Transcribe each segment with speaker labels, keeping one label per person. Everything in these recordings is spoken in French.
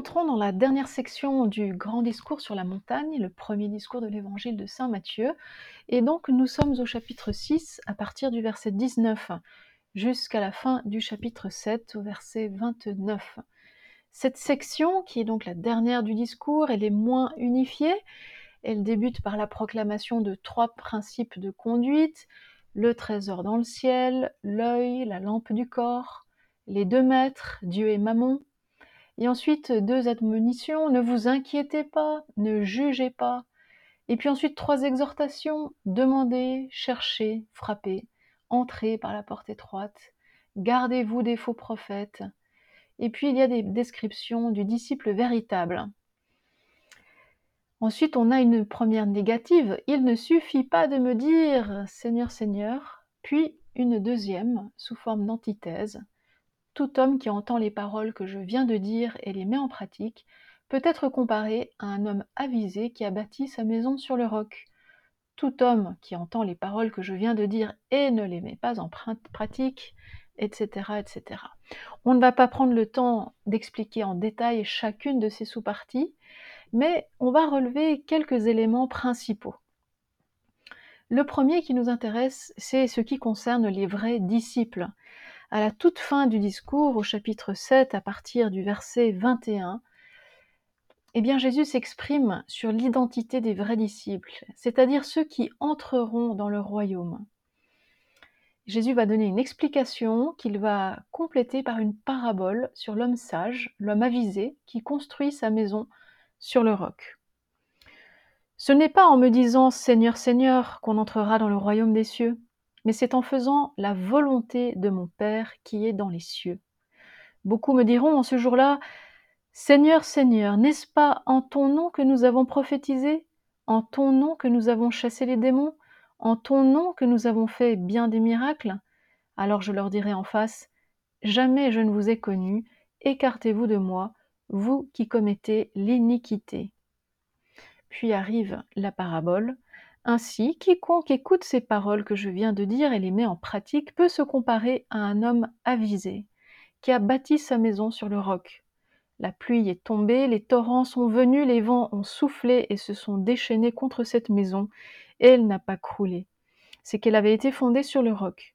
Speaker 1: Entrons dans la dernière section du grand discours sur la montagne, le premier discours de l'évangile de Saint Matthieu. Et donc nous sommes au chapitre 6 à partir du verset 19 jusqu'à la fin du chapitre 7 au verset 29. Cette section, qui est donc la dernière du discours, elle est moins unifiée. Elle débute par la proclamation de trois principes de conduite, le trésor dans le ciel, l'œil, la lampe du corps, les deux maîtres, Dieu et Mammon, et ensuite, deux admonitions, ne vous inquiétez pas, ne jugez pas. Et puis ensuite, trois exhortations, demandez, cherchez, frappez, entrez par la porte étroite, gardez-vous des faux prophètes. Et puis il y a des descriptions du disciple véritable. Ensuite, on a une première négative, il ne suffit pas de me dire Seigneur, Seigneur, puis une deuxième sous forme d'antithèse, tout homme qui entend les paroles que je viens de dire et les met en pratique peut être comparé à un homme avisé qui a bâti sa maison sur le roc. Tout homme qui entend les paroles que je viens de dire et ne les met pas en pratique, etc., etc. On ne va pas prendre le temps d'expliquer en détail chacune de ces sous-parties, mais on va relever quelques éléments principaux. Le premier qui nous intéresse, c'est ce qui concerne les vrais disciples à la toute fin du discours, au chapitre 7, à partir du verset 21, eh Jésus s'exprime sur l'identité des vrais disciples, c'est-à-dire ceux qui entreront dans le royaume. Jésus va donner une explication qu'il va compléter par une parabole sur l'homme sage, l'homme avisé, qui construit sa maison sur le roc. Ce n'est pas en me disant Seigneur, Seigneur qu'on entrera dans le royaume des cieux, mais c'est en faisant la volonté de mon Père qui est dans les cieux. Beaucoup me diront en ce jour-là, Seigneur, Seigneur, n'est-ce pas en ton nom que nous avons prophétisé, en ton nom que nous avons chassé les démons, en ton nom que nous avons fait bien des miracles? Alors je leur dirai en face, Jamais je ne vous ai connu, écartez-vous de moi, vous qui commettez l'iniquité. Puis arrive la parabole, ainsi, quiconque écoute ces paroles que je viens de dire et les met en pratique peut se comparer à un homme avisé, qui a bâti sa maison sur le roc. La pluie est tombée, les torrents sont venus, les vents ont soufflé et se sont déchaînés contre cette maison, et elle n'a pas croulé. C'est qu'elle avait été fondée sur le roc.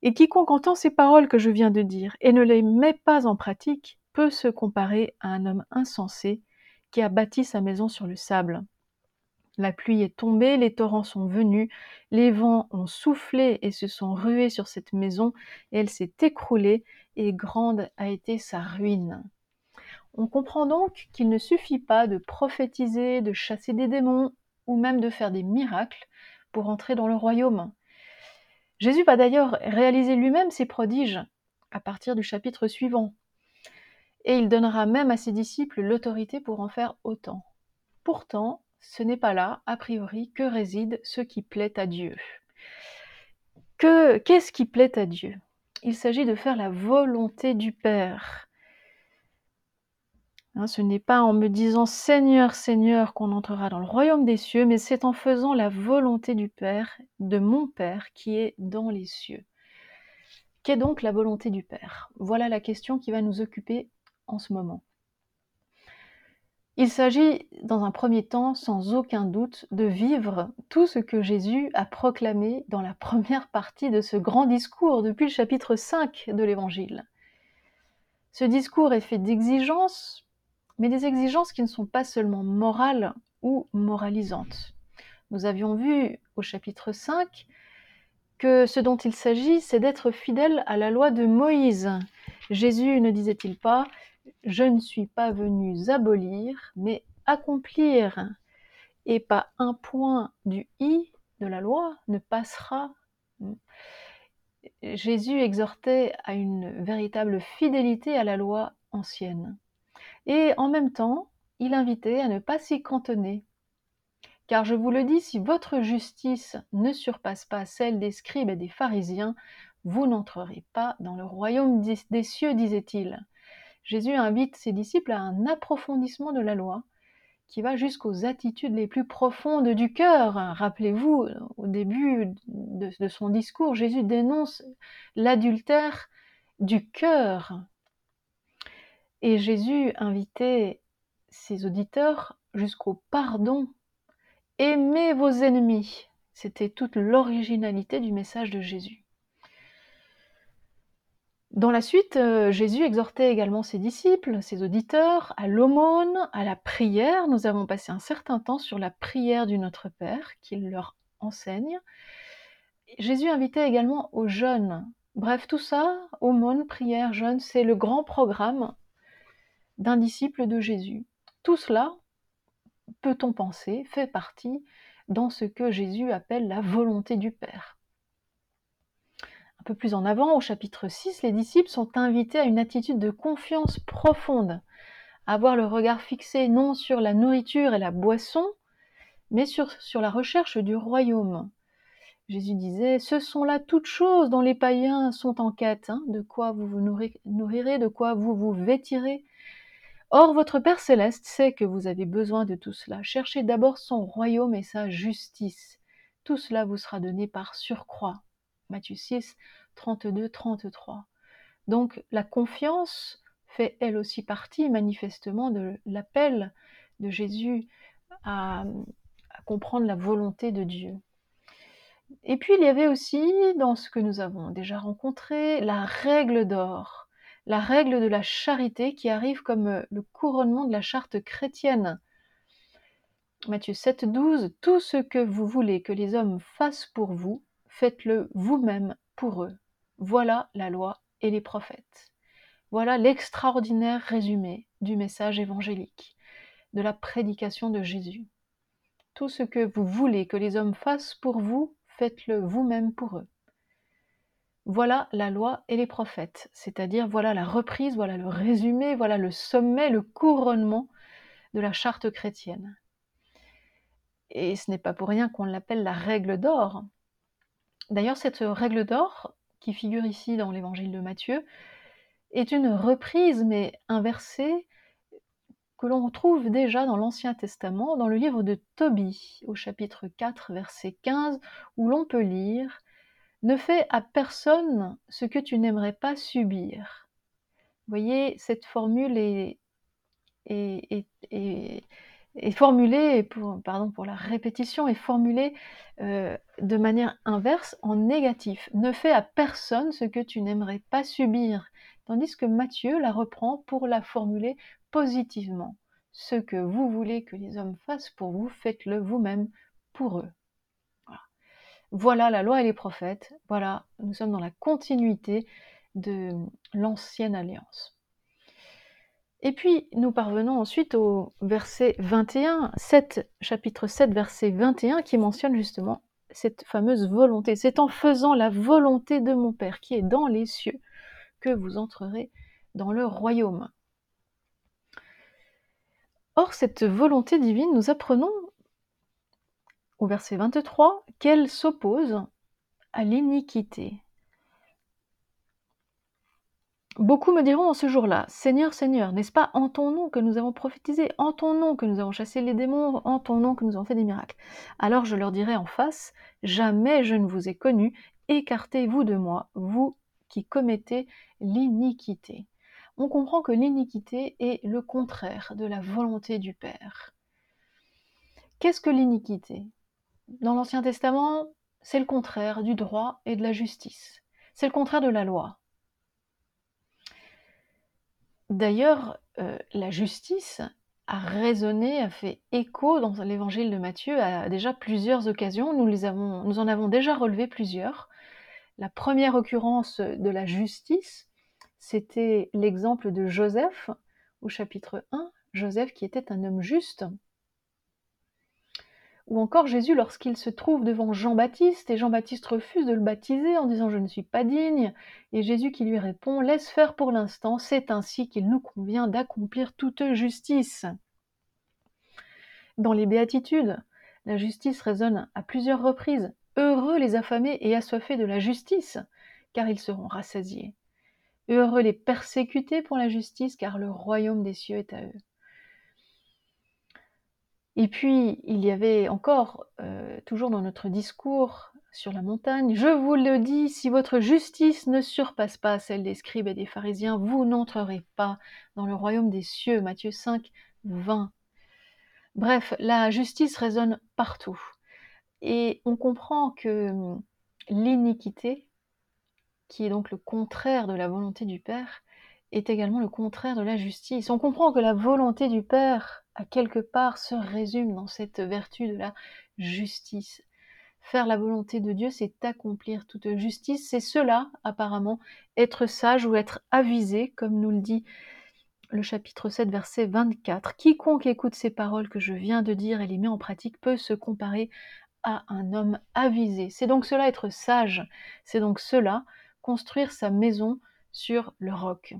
Speaker 1: Et quiconque entend ces paroles que je viens de dire et ne les met pas en pratique peut se comparer à un homme insensé qui a bâti sa maison sur le sable. La pluie est tombée, les torrents sont venus, les vents ont soufflé et se sont rués sur cette maison, et elle s'est écroulée, et grande a été sa ruine. On comprend donc qu'il ne suffit pas de prophétiser, de chasser des démons, ou même de faire des miracles pour entrer dans le royaume. Jésus va d'ailleurs réaliser lui-même ses prodiges à partir du chapitre suivant. Et il donnera même à ses disciples l'autorité pour en faire autant. Pourtant, ce n'est pas là, a priori, que réside ce qui plaît à Dieu. Que, qu'est-ce qui plaît à Dieu? Il s'agit de faire la volonté du Père. Hein, ce n'est pas en me disant Seigneur, Seigneur qu'on entrera dans le royaume des cieux, mais c'est en faisant la volonté du Père, de mon Père qui est dans les cieux. Qu'est donc la volonté du Père? Voilà la question qui va nous occuper en ce moment. Il s'agit, dans un premier temps, sans aucun doute, de vivre tout ce que Jésus a proclamé dans la première partie de ce grand discours, depuis le chapitre 5 de l'Évangile. Ce discours est fait d'exigences, mais des exigences qui ne sont pas seulement morales ou moralisantes. Nous avions vu au chapitre 5 que ce dont il s'agit, c'est d'être fidèle à la loi de Moïse. Jésus ne disait-il pas je ne suis pas venu abolir, mais accomplir. Et pas un point du i de la loi ne passera. Jésus exhortait à une véritable fidélité à la loi ancienne. Et en même temps, il invitait à ne pas s'y cantonner. Car je vous le dis, si votre justice ne surpasse pas celle des scribes et des pharisiens, vous n'entrerez pas dans le royaume des cieux, disait-il. Jésus invite ses disciples à un approfondissement de la loi qui va jusqu'aux attitudes les plus profondes du cœur. Rappelez-vous, au début de, son discours, Jésus dénonce l'adultère du cœur. Et Jésus invitait ses auditeurs jusqu'au pardon. Aimez vos ennemis. C'était toute l'originalité du message de Jésus. Dans la suite, euh, Jésus exhortait également ses disciples, ses auditeurs, à l'aumône, à la prière. Nous avons passé un certain temps sur la prière du Notre Père qu'il leur enseigne. Jésus invitait également au jeûne. Bref, tout ça, aumône, prière, jeûne, c'est le grand programme d'un disciple de Jésus. Tout cela, peut-on penser, fait partie dans ce que Jésus appelle la volonté du Père. Un peu plus en avant, au chapitre 6, les disciples sont invités à une attitude de confiance profonde, à avoir le regard fixé non sur la nourriture et la boisson, mais sur, la recherche du royaume. Jésus disait, ce sont là toutes choses dont les païens sont en quête, hein, de quoi vous vous nourrirez, de quoi vous vous vêtirez. Or, votre Père céleste sait que vous avez besoin de tout cela. Cherchez d'abord son royaume et sa justice. Tout cela vous sera donné par surcroît. Matthieu 6, 32, 33. Donc la confiance fait elle aussi partie manifestement de l'appel de Jésus à, comprendre la volonté de Dieu. Et puis il y avait aussi, dans ce que nous avons déjà rencontré, la règle d'or, la règle de la charité qui arrive comme le couronnement de la charte chrétienne. Matthieu 7, 12, Tout ce que vous voulez que les hommes fassent pour vous, faites-le vous-même pour eux. Voilà la loi et les prophètes. Voilà l'extraordinaire résumé du message évangélique, de la prédication de Jésus. Tout ce que vous voulez que les hommes fassent pour vous, faites-le vous-même pour eux. Voilà la loi et les prophètes, c'est-à-dire voilà la reprise, voilà le résumé, voilà le sommet, le couronnement de la charte chrétienne. Et ce n'est pas pour rien qu'on l'appelle la règle d'or, D'ailleurs, cette règle d'or, qui figure ici dans l'évangile de Matthieu, est une reprise, mais inversée, que l'on trouve déjà dans l'Ancien Testament, dans le livre de Tobie, au chapitre 4, verset 15, où l'on peut lire Ne fais à personne ce que tu n'aimerais pas subir. Vous voyez, cette formule est formulée, pour, pardon pour la répétition, est formulée euh, de manière inverse en négatif. Ne fais à personne ce que tu n'aimerais pas subir. Tandis que Matthieu la reprend pour la formuler positivement. Ce que vous voulez que les hommes fassent pour vous, faites-le vous-même pour eux. Voilà la loi et les prophètes. Voilà, nous sommes dans la continuité de l'ancienne alliance. Et puis nous parvenons ensuite au verset 21, 7, chapitre 7, verset 21, qui mentionne justement cette fameuse volonté. C'est en faisant la volonté de mon Père qui est dans les cieux que vous entrerez dans le royaume. Or, cette volonté divine, nous apprenons au verset 23 qu'elle s'oppose à l'iniquité. Beaucoup me diront en ce jour-là, Seigneur, Seigneur, n'est-ce pas en ton nom que nous avons prophétisé, en ton nom que nous avons chassé les démons, en ton nom que nous avons fait des miracles Alors je leur dirai en face, jamais je ne vous ai connu, écartez-vous de moi, vous qui commettez l'iniquité. On comprend que l'iniquité est le contraire de la volonté du Père. Qu'est-ce que l'iniquité? Dans l'Ancien Testament, c'est le contraire du droit et de la justice. C'est le contraire de la loi. D'ailleurs, euh, la justice a résonné, a fait écho dans l'évangile de Matthieu à déjà plusieurs occasions. Nous, en avons déjà relevé plusieurs. La première occurrence de la justice, c'était l'exemple de Joseph au chapitre 1. Joseph qui était un homme juste, ou encore Jésus lorsqu'il se trouve devant Jean-Baptiste et Jean-Baptiste refuse de le baptiser en disant je ne suis pas digne et Jésus qui lui répond laisse faire pour l'instant, c'est ainsi qu'il nous convient d'accomplir toute justice. Dans les béatitudes, la justice résonne à plusieurs reprises. Heureux les affamés et assoiffés de la justice, car ils seront rassasiés. Heureux les persécutés pour la justice, car le royaume des cieux est à eux. Et puis, il y avait encore, euh, toujours dans notre discours sur la montagne. Je vous le dis, si votre justice ne surpasse pas celle des scribes et des pharisiens, vous n'entrerez pas dans le royaume des cieux. Matthieu 5, 20. Bref, la justice résonne partout. Et on comprend que hum, l'iniquité, qui est donc le contraire de la volonté du Père, est également le contraire de la justice. On comprend que la volonté du Père, à quelque part, se résume dans cette vertu de la justice. Faire la volonté de Dieu, c'est accomplir toute justice. C'est cela, apparemment, être sage ou être avisé, comme nous le dit le chapitre 7, verset 24. Quiconque écoute ces paroles que je viens de dire et les met en pratique peut se comparer à un homme avisé. C'est donc cela être sage. C'est donc cela construire sa maison sur le roc.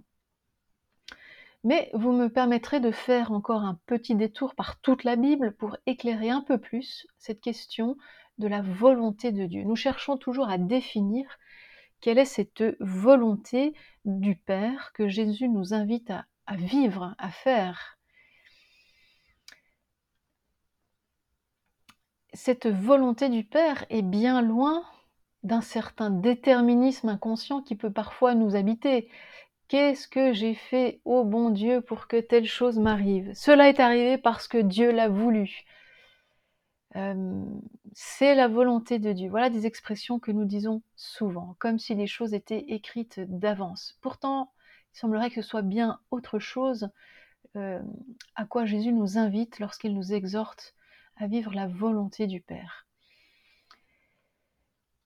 Speaker 1: Mais vous me permettrez de faire encore un petit détour par toute la Bible pour éclairer un peu plus cette question de la volonté de Dieu. Nous cherchons toujours à définir quelle est cette volonté du Père que Jésus nous invite à, vivre, à faire. Cette volonté du Père est bien loin d'un certain déterminisme inconscient qui peut parfois nous habiter. Qu'est-ce que j'ai fait, ô bon Dieu, pour que telle chose m'arrive? Cela est arrivé parce que Dieu l'a voulu c'est la volonté de Dieu. Voilà des expressions que nous disons souvent, comme si les choses étaient écrites d'avance. Pourtant, il semblerait que ce soit bien autre chose à quoi Jésus nous invite lorsqu'il nous exhorte à vivre la volonté du Père.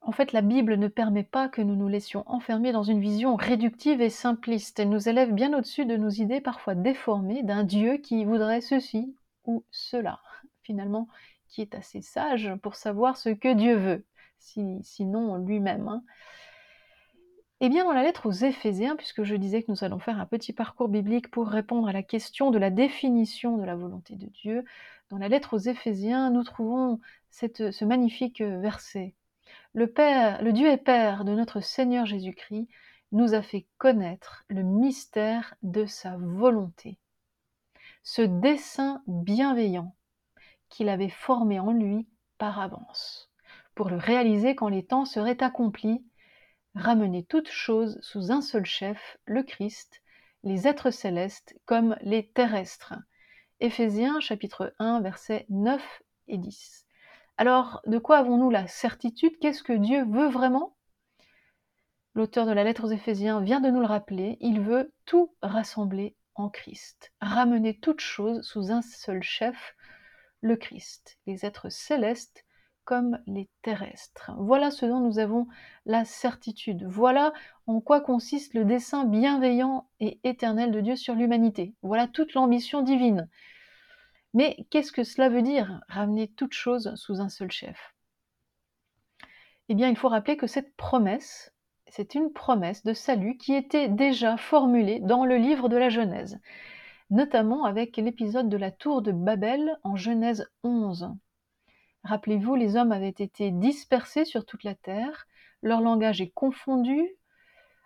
Speaker 1: En fait, la Bible ne permet pas que nous nous laissions enfermer dans une vision réductive et simpliste. Elle nous élève bien au-dessus de nos idées parfois déformées d'un Dieu qui voudrait ceci ou cela. Finalement, qui est assez sage pour savoir ce que Dieu veut, sinon lui-même. Hein. Eh bien, dans la lettre aux Éphésiens, puisque je disais que nous allons faire un petit parcours biblique pour répondre à la question de la définition de la volonté de Dieu, dans la lettre aux Éphésiens, nous trouvons ce magnifique verset. Le Père, le Dieu et Père de notre Seigneur Jésus-Christ nous a fait connaître le mystère de sa volonté. Ce dessein bienveillant qu'il avait formé en lui par avance, pour le réaliser quand les temps seraient accomplis, ramener toutes choses sous un seul chef, le Christ, les êtres célestes comme les terrestres. Éphésiens chapitre 1 versets 9 et 10. Alors, de quoi avons-nous la certitude? Qu'est-ce que Dieu veut vraiment? L'auteur de la lettre aux Éphésiens vient de nous le rappeler, il veut tout rassembler en Christ, ramener toutes choses sous un seul chef, le Christ, les êtres célestes comme les terrestres. Voilà ce dont nous avons la certitude. Voilà en quoi consiste le dessein bienveillant et éternel de Dieu sur l'humanité. Voilà toute l'ambition divine. Mais qu'est-ce que cela veut dire, ramener toute chose sous un seul chef? Eh bien, il faut rappeler que cette promesse, c'est une promesse de salut qui était déjà formulée dans le livre de la Genèse notamment avec l'épisode de la tour de Babel en Genèse 11. Rappelez-vous, les hommes avaient été dispersés sur toute la terre, leur langage est confondu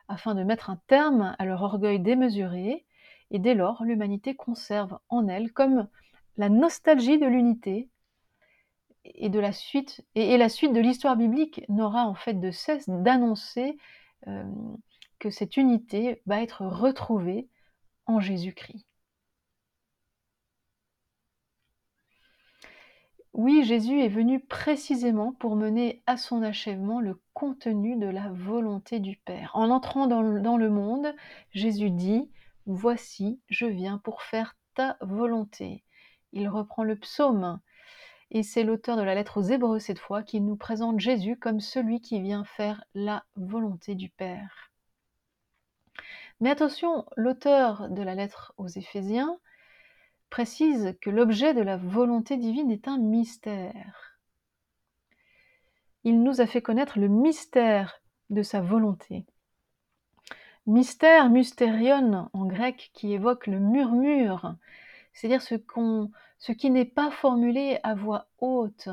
Speaker 1: afin de mettre un terme à leur orgueil démesuré, et dès lors l'humanité conserve en elle comme la nostalgie de l'unité et de la suite et, la suite de l'histoire biblique n'aura en fait de cesse d'annoncer euh, que cette unité va être retrouvée en Jésus-Christ. Oui, Jésus est venu précisément pour mener à son achèvement le contenu de la volonté du Père. En entrant dans le, monde, Jésus dit, Voici, je viens pour faire ta volonté. Il reprend le psaume, et c'est l'auteur de la lettre aux Hébreux cette fois qui nous présente Jésus comme celui qui vient faire la volonté du Père. Mais attention, l'auteur de la lettre aux Éphésiens précise que l'objet de la volonté divine est un mystère. Il nous a fait connaître le mystère de sa volonté. Mystère, mystérion en grec, qui évoque le murmure, c'est-à-dire ce, qui n'est pas formulé à voix haute,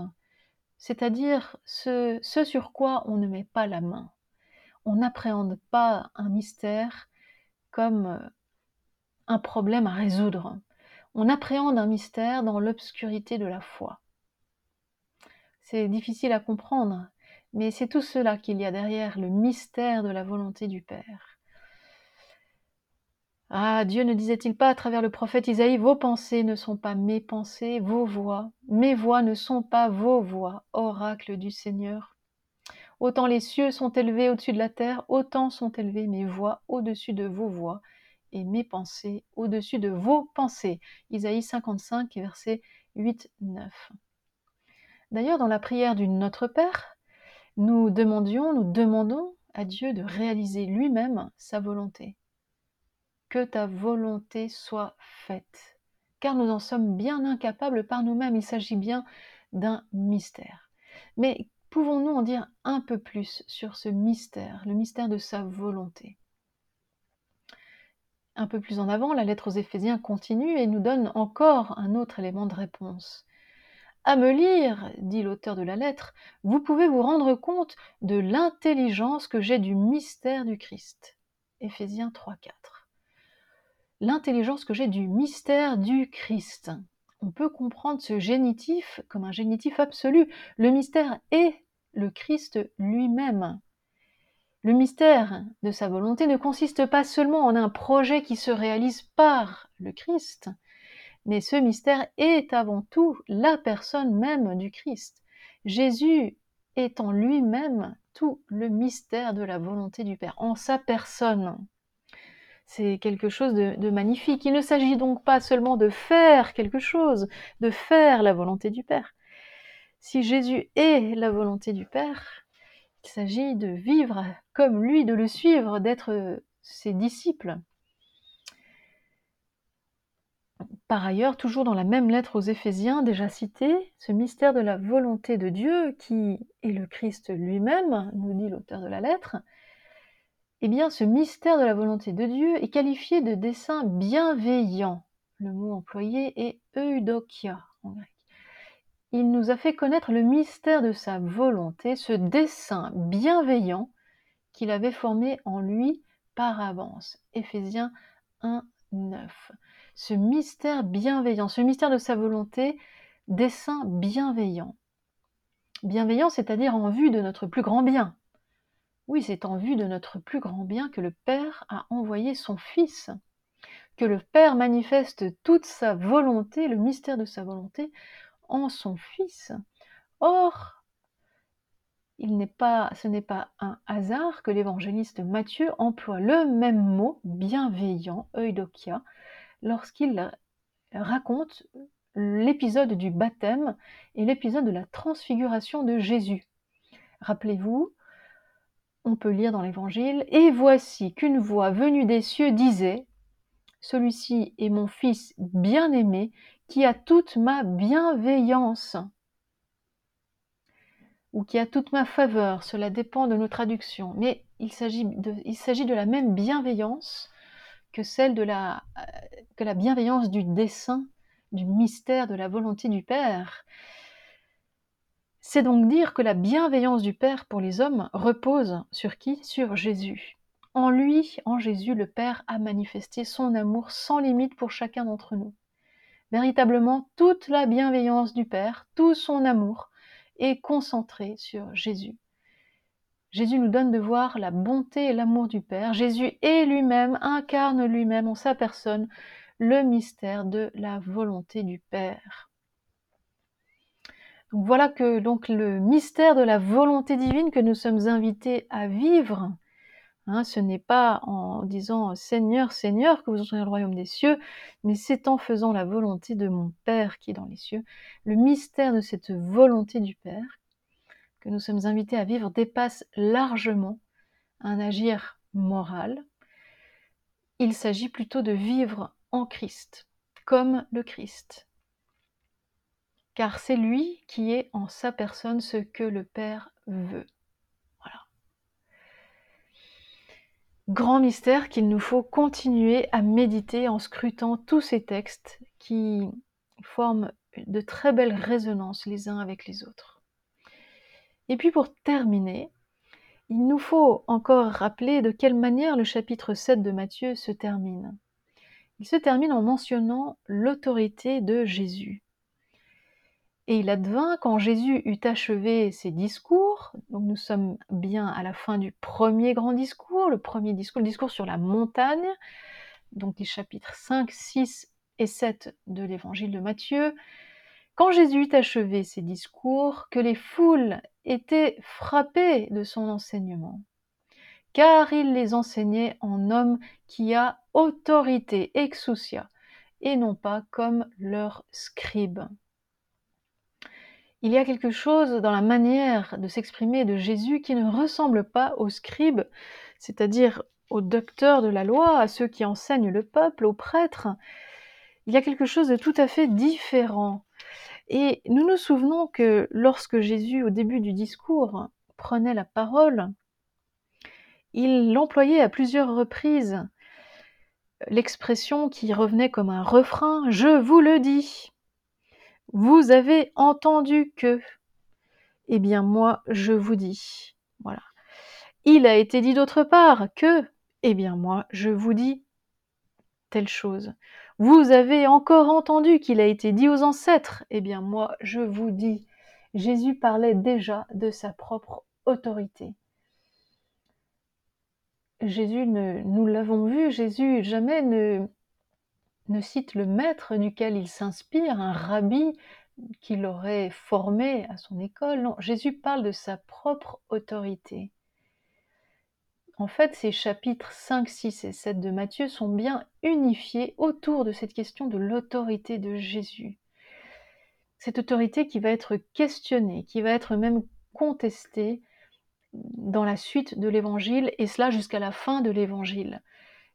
Speaker 1: c'est-à-dire ce, ce sur quoi on ne met pas la main. On n'appréhende pas un mystère comme un problème à résoudre on appréhende un mystère dans l'obscurité de la foi. C'est difficile à comprendre, Mais c'est tout cela qu'il y a derrière le mystère de la volonté du Père. Ah, Dieu ne disait-il pas à travers le prophète Isaïe, vos pensées ne sont pas mes pensées, vos voix, mes voix ne sont pas vos voix, oracle du Seigneur. Autant les cieux sont élevés au-dessus de la terre, autant sont élevées mes voix au-dessus de vos voix, et mes pensées au-dessus de vos pensées. Isaïe 55, verset 8-9. D'ailleurs, dans la prière du Notre Père, nous demandions, nous demandons à Dieu de réaliser lui-même sa volonté que ta volonté soit faite. Car nous en sommes bien incapables par nous-mêmes, il s'agit bien d'un mystère. Mais pouvons-nous en dire un peu plus sur ce mystère, le mystère de sa volonté? Un peu plus en avant, la lettre aux Éphésiens continue et nous donne encore un autre élément de réponse. À me lire, dit l'auteur de la lettre, vous pouvez vous rendre compte de l'intelligence que j'ai du mystère du Christ. Éphésiens 3.4 l'intelligence que j'ai du mystère du Christ. On peut comprendre ce génitif comme un génitif absolu. Le mystère est le Christ lui-même. Le mystère de sa volonté ne consiste pas seulement en un projet qui se réalise par le Christ, mais ce mystère est avant tout la personne même du Christ. Jésus est en lui-même tout le mystère de la volonté du Père, en sa personne. C'est quelque chose de, magnifique. Il ne s'agit donc pas seulement de faire quelque chose, de faire la volonté du Père. Si Jésus est la volonté du Père, il s'agit de vivre comme lui, de le suivre, d'être ses disciples. Par ailleurs, toujours dans la même lettre aux Éphésiens déjà citée, ce mystère de la volonté de Dieu, qui est le Christ lui-même, nous dit l'auteur de la lettre, eh bien, ce mystère de la volonté de Dieu est qualifié de dessein bienveillant. Le mot employé est eudokia en grec. Il nous a fait connaître le mystère de sa volonté, ce dessein bienveillant qu'il avait formé en lui par avance. Éphésiens 1, 9. Ce mystère bienveillant, ce mystère de sa volonté, dessein bienveillant. Bienveillant, c'est-à-dire en vue de notre plus grand bien, oui, c'est en vue de notre plus grand bien que le Père a envoyé son Fils, que le Père manifeste toute sa volonté, le mystère de sa volonté, en son Fils. Or, ce n'est pas un hasard que l'évangéliste Matthieu emploie le même mot, bienveillant, eudokia, lorsqu'il raconte l'épisode du baptême et l'épisode de la transfiguration de Jésus. Rappelez-vous, on peut lire dans l'Évangile, Et voici qu'une voix venue des cieux disait, Celui-ci est mon Fils bien-aimé, qui a toute ma bienveillance, ou qui a toute ma faveur, cela dépend de nos traductions, mais il s'agit de, la même bienveillance que celle de la, que la bienveillance du dessein, du mystère de la volonté du Père. C'est donc dire que la bienveillance du Père pour les hommes repose sur qui? Sur Jésus. En lui, en Jésus, le Père a manifesté son amour sans limite pour chacun d'entre nous. Véritablement, toute la bienveillance du Père, tout son amour est concentré sur Jésus. Jésus nous donne de voir la bonté et l'amour du Père. Jésus est lui-même, incarne lui-même en sa personne le mystère de la volonté du Père voilà que donc le mystère de la volonté divine que nous sommes invités à vivre, hein, ce n'est pas en disant Seigneur, Seigneur que vous entrez dans le royaume des cieux, mais c'est en faisant la volonté de mon Père qui est dans les cieux. Le mystère de cette volonté du Père que nous sommes invités à vivre dépasse largement un agir moral. Il s'agit plutôt de vivre en Christ, comme le Christ, car c'est lui qui est en sa personne ce que le Père veut. Voilà. Grand mystère qu'il nous faut continuer à méditer en scrutant tous ces textes qui forment de très belles résonances les uns avec les autres. Et puis pour terminer, il nous faut encore rappeler de quelle manière le chapitre 7 de Matthieu se termine. Il se termine en mentionnant l'autorité de Jésus. Et il advint quand Jésus eut achevé ses discours, donc nous sommes bien à la fin du premier grand discours, le premier discours, le discours sur la montagne, donc les chapitres 5, 6 et 7 de l'évangile de Matthieu. Quand Jésus eut achevé ses discours, que les foules étaient frappées de son enseignement, car il les enseignait en homme qui a autorité, exousia, et non pas comme leur scribe. Il y a quelque chose dans la manière de s'exprimer de Jésus qui ne ressemble pas aux scribes, c'est-à-dire aux docteurs de la loi, à ceux qui enseignent le peuple, aux prêtres. Il y a quelque chose de tout à fait différent. Et nous nous souvenons que lorsque Jésus, au début du discours, prenait la parole, il employait à plusieurs reprises l'expression qui revenait comme un refrain ⁇ Je vous le dis ⁇ vous avez entendu que. Eh bien, moi, je vous dis. Voilà. Il a été dit d'autre part que. Eh bien, moi, je vous dis telle chose. Vous avez encore entendu qu'il a été dit aux ancêtres. Eh bien, moi, je vous dis. Jésus parlait déjà de sa propre autorité. Jésus, ne, nous l'avons vu, Jésus jamais ne, ne cite le maître duquel il s'inspire, un rabbi qu'il aurait formé à son école. Non, Jésus parle de sa propre autorité. En fait, ces chapitres 5, 6 et 7 de Matthieu sont bien unifiés autour de cette question de l'autorité de Jésus. Cette autorité qui va être questionnée, qui va être même contestée dans la suite de l'évangile, et cela jusqu'à la fin de l'évangile.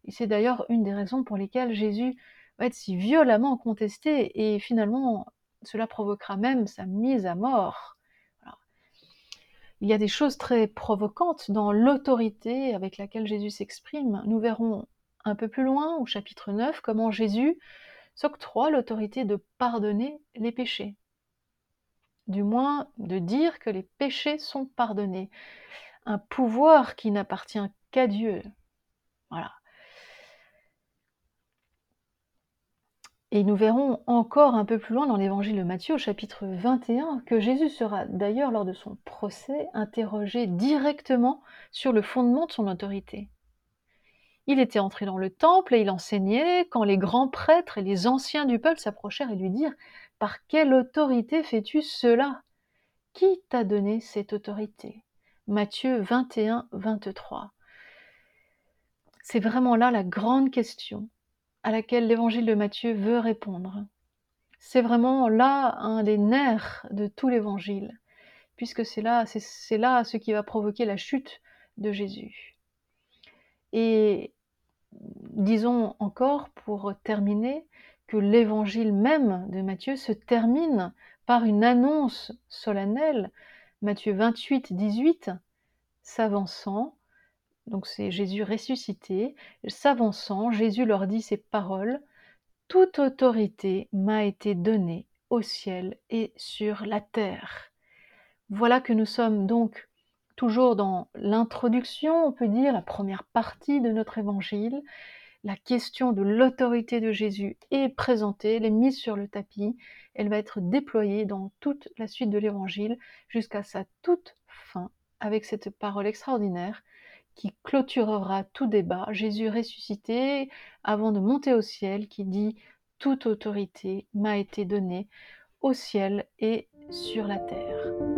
Speaker 1: Et c'est d'ailleurs une des raisons pour lesquelles Jésus va être si violemment contesté et finalement cela provoquera même sa mise à mort. Il y a des choses très provocantes dans l'autorité avec laquelle Jésus s'exprime. Nous verrons un peu plus loin, au chapitre 9, comment Jésus s'octroie l'autorité de pardonner les péchés. Du moins de dire que les péchés sont pardonnés. Un pouvoir qui n'appartient qu'à Dieu. Voilà. Et nous verrons encore un peu plus loin dans l'évangile de Matthieu, au chapitre 21, que Jésus sera d'ailleurs lors de son procès interrogé directement sur le fondement de son autorité. Il était entré dans le temple et il enseignait quand les grands prêtres et les anciens du peuple s'approchèrent et lui dirent Par quelle autorité fais-tu cela? Qui t'a donné cette autorité? Matthieu 21, 23. C'est vraiment là la grande question à laquelle l'évangile de Matthieu veut répondre. C'est vraiment là un des nerfs de tout l'évangile, puisque c'est là, c'est là ce qui va provoquer la chute de Jésus. Et disons encore, pour terminer, que l'évangile même de Matthieu se termine par une annonce solennelle, Matthieu 28, 18, s'avançant, donc c'est Jésus ressuscité. S'avançant, Jésus leur dit ces paroles Toute autorité m'a été donnée au ciel et sur la terre. Voilà que nous sommes donc toujours dans l'introduction, on peut dire, la première partie de notre évangile. La question de l'autorité de Jésus est présentée, elle est mise sur le tapis, elle va être déployée dans toute la suite de l'évangile jusqu'à sa toute fin avec cette parole extraordinaire qui clôturera tout débat, Jésus ressuscité avant de monter au ciel, qui dit Toute autorité m'a été donnée au ciel et sur la terre.